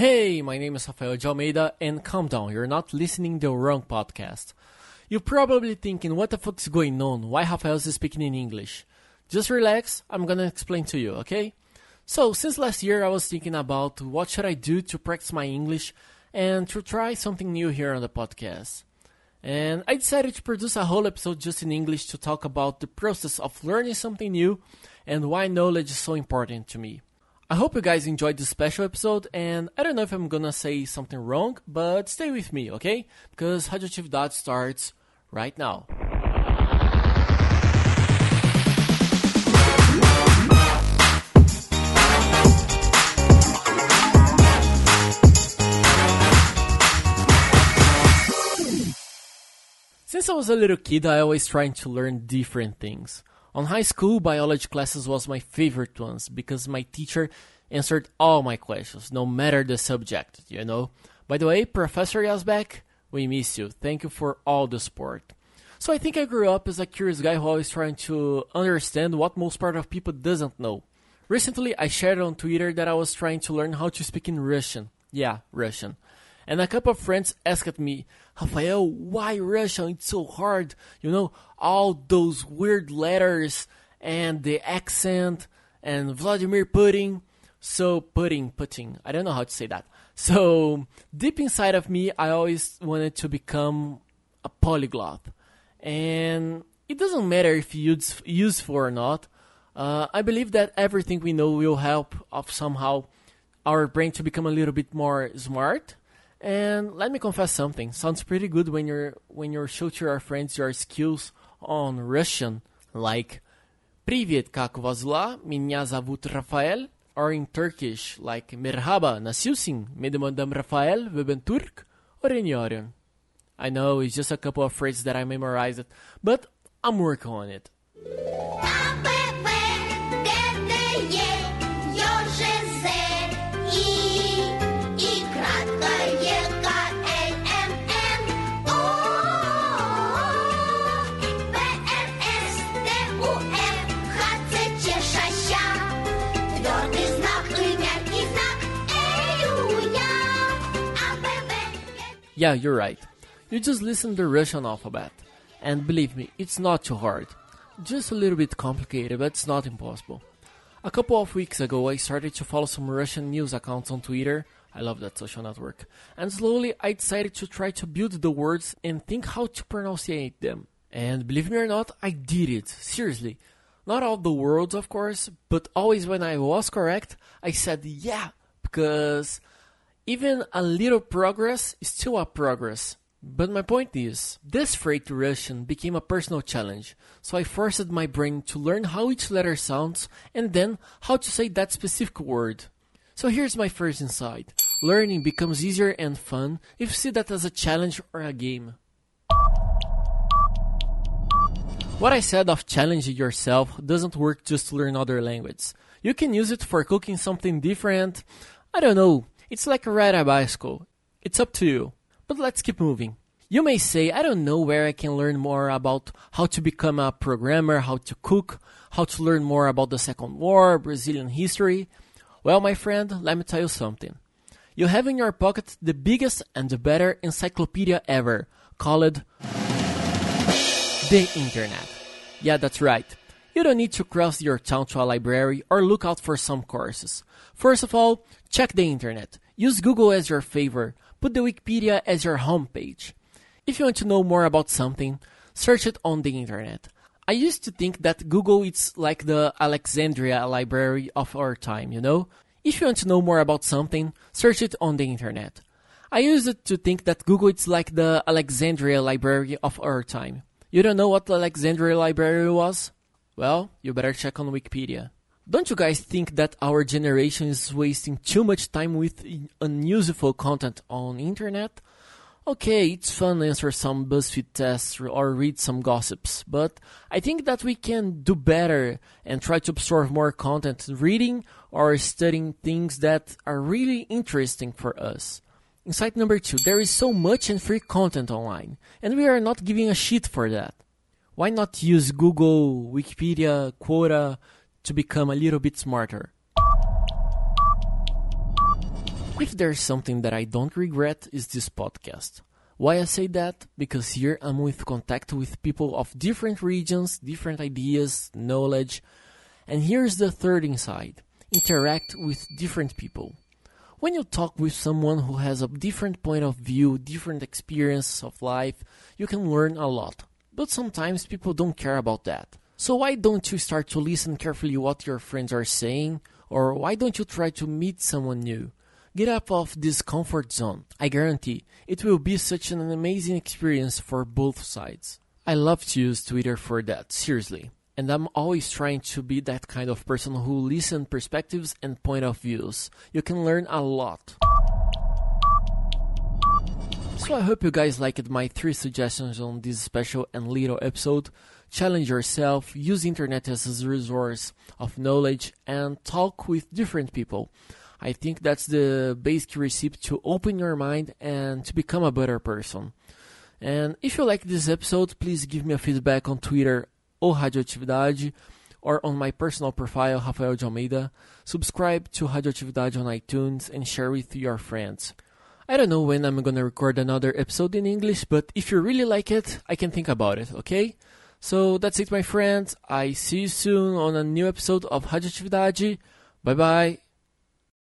Hey, my name is Rafael de Almeida, and calm down, you're not listening the wrong podcast. You're probably thinking, what the fuck is going on? Why Rafael is speaking in English? Just relax, I'm gonna explain to you, okay? So, since last year, I was thinking about what should I do to practice my English and to try something new here on the podcast. And I decided to produce a whole episode just in English to talk about the process of learning something new and why knowledge is so important to me. I hope you guys enjoyed this special episode, and I don't know if I'm gonna say something wrong, but stay with me, okay? Because Radioatividade starts right now. Since I was a little kid, I always tried to learn different things. On high school, biology classes was my favorite ones because my teacher answered all my questions, no matter the subject, you know. By the way, Professor Yazbek, we miss you. Thank you for all the support. So I think I grew up as a curious guy who always trying to understand what most part of people doesn't know. Recently, I shared on Twitter that I was trying to learn how to speak in Russian. Yeah, Russian. And a couple of friends asked me, Rafael, why Russian? It's so hard. You know, all those weird letters and the accent and Vladimir Putin. So, Putin, Putin. I don't know how to say that. So, deep inside of me, I always wanted to become a polyglot. And it doesn't matter if it's useful or not. Uh, I believe that everything we know will help of somehow our brain to become a little bit more smart and let me confess something. Sounds pretty good when you're when you show to your friends your skills on Russian, like Привет, как вас дела? Меня зовут Рафаэль. Or in Turkish, like Merhaba, nasılsın? Benim adım Rafael ve ben Türk öğreniyorum. I know it's just a couple of phrases that I memorized, but I'm working on it. Yeah, you're right. You just listen the Russian alphabet. And believe me, it's not too hard. Just a little bit complicated, but it's not impossible. A couple of weeks ago, I started to follow some Russian news accounts on Twitter. I love that social network. And slowly, I decided to try to build the words and think how to pronunciate them. And believe me or not, I did it. Seriously. Not all the words, of course, but always when I was correct, I said yeah, because even a little progress is still a progress. But my point is, this freight Russian became a personal challenge, so I forced my brain to learn how each letter sounds and then how to say that specific word. So here's my first insight. Learning becomes easier and fun if you see that as a challenge or a game. What I said of challenging yourself doesn't work just to learn other language. You can use it for cooking something different. I don't know, it's like a ride a bicycle. It's up to you. But let's keep moving. You may say, I don't know where I can learn more about how to become a programmer, how to cook, how to learn more about the Second War, Brazilian history. Well, my friend, let me tell you something. You have in your pocket the biggest and the better encyclopedia ever, called the Internet. Yeah, that's right. You don't need to cross your town to a library or look out for some courses. First of all, check the internet. Use Google as your favor. Put the Wikipedia as your homepage. If you want to know more about something, search it on the internet. I used to think that Google is like the Alexandria library of our time, you know? If you want to know more about something, search it on the internet. I used to think that Google is like the Alexandria library of our time. You don't know what the Alexandria library was? Well, you better check on Wikipedia. Don't you guys think that our generation is wasting too much time with unuseful content on internet? Okay, it's fun to answer some BuzzFeed tests or read some gossips, but I think that we can do better and try to absorb more content reading or studying things that are really interesting for us. Insight number two, there is so much and free content online, and we are not giving a shit for that why not use Google, Wikipedia, Quora to become a little bit smarter? If there's something that I don't regret is this podcast. Why I say that? Because here I'm with contact with people of different regions, different ideas, knowledge, and here's the third inside. Interact with different people. When you talk with someone who has a different point of view, different experience of life, you can learn a lot. But sometimes people don't care about that. So why don't you start to listen carefully what your friends are saying? Or why don't you try to meet someone new? Get up of this comfort zone. I guarantee it will be such an amazing experience for both sides. I love to use Twitter for that, seriously. And I'm always trying to be that kind of person who listen perspectives and point of views. You can learn a lot. So I hope you guys liked my three suggestions on this special and little episode. Challenge yourself, use internet as a resource of knowledge and talk with different people. I think that's the basic recipe to open your mind and to become a better person. And if you like this episode, please give me a feedback on Twitter or Radioatividade or on my personal profile, Rafael de Almeida. Subscribe to Radioatividade on iTunes and share with your friends. I don't know when I'm gonna record another episode in English, but if you really like it, I can think about it, okay? So that's it, my friends. I see you soon on a new episode of Radioatividade. Bye bye.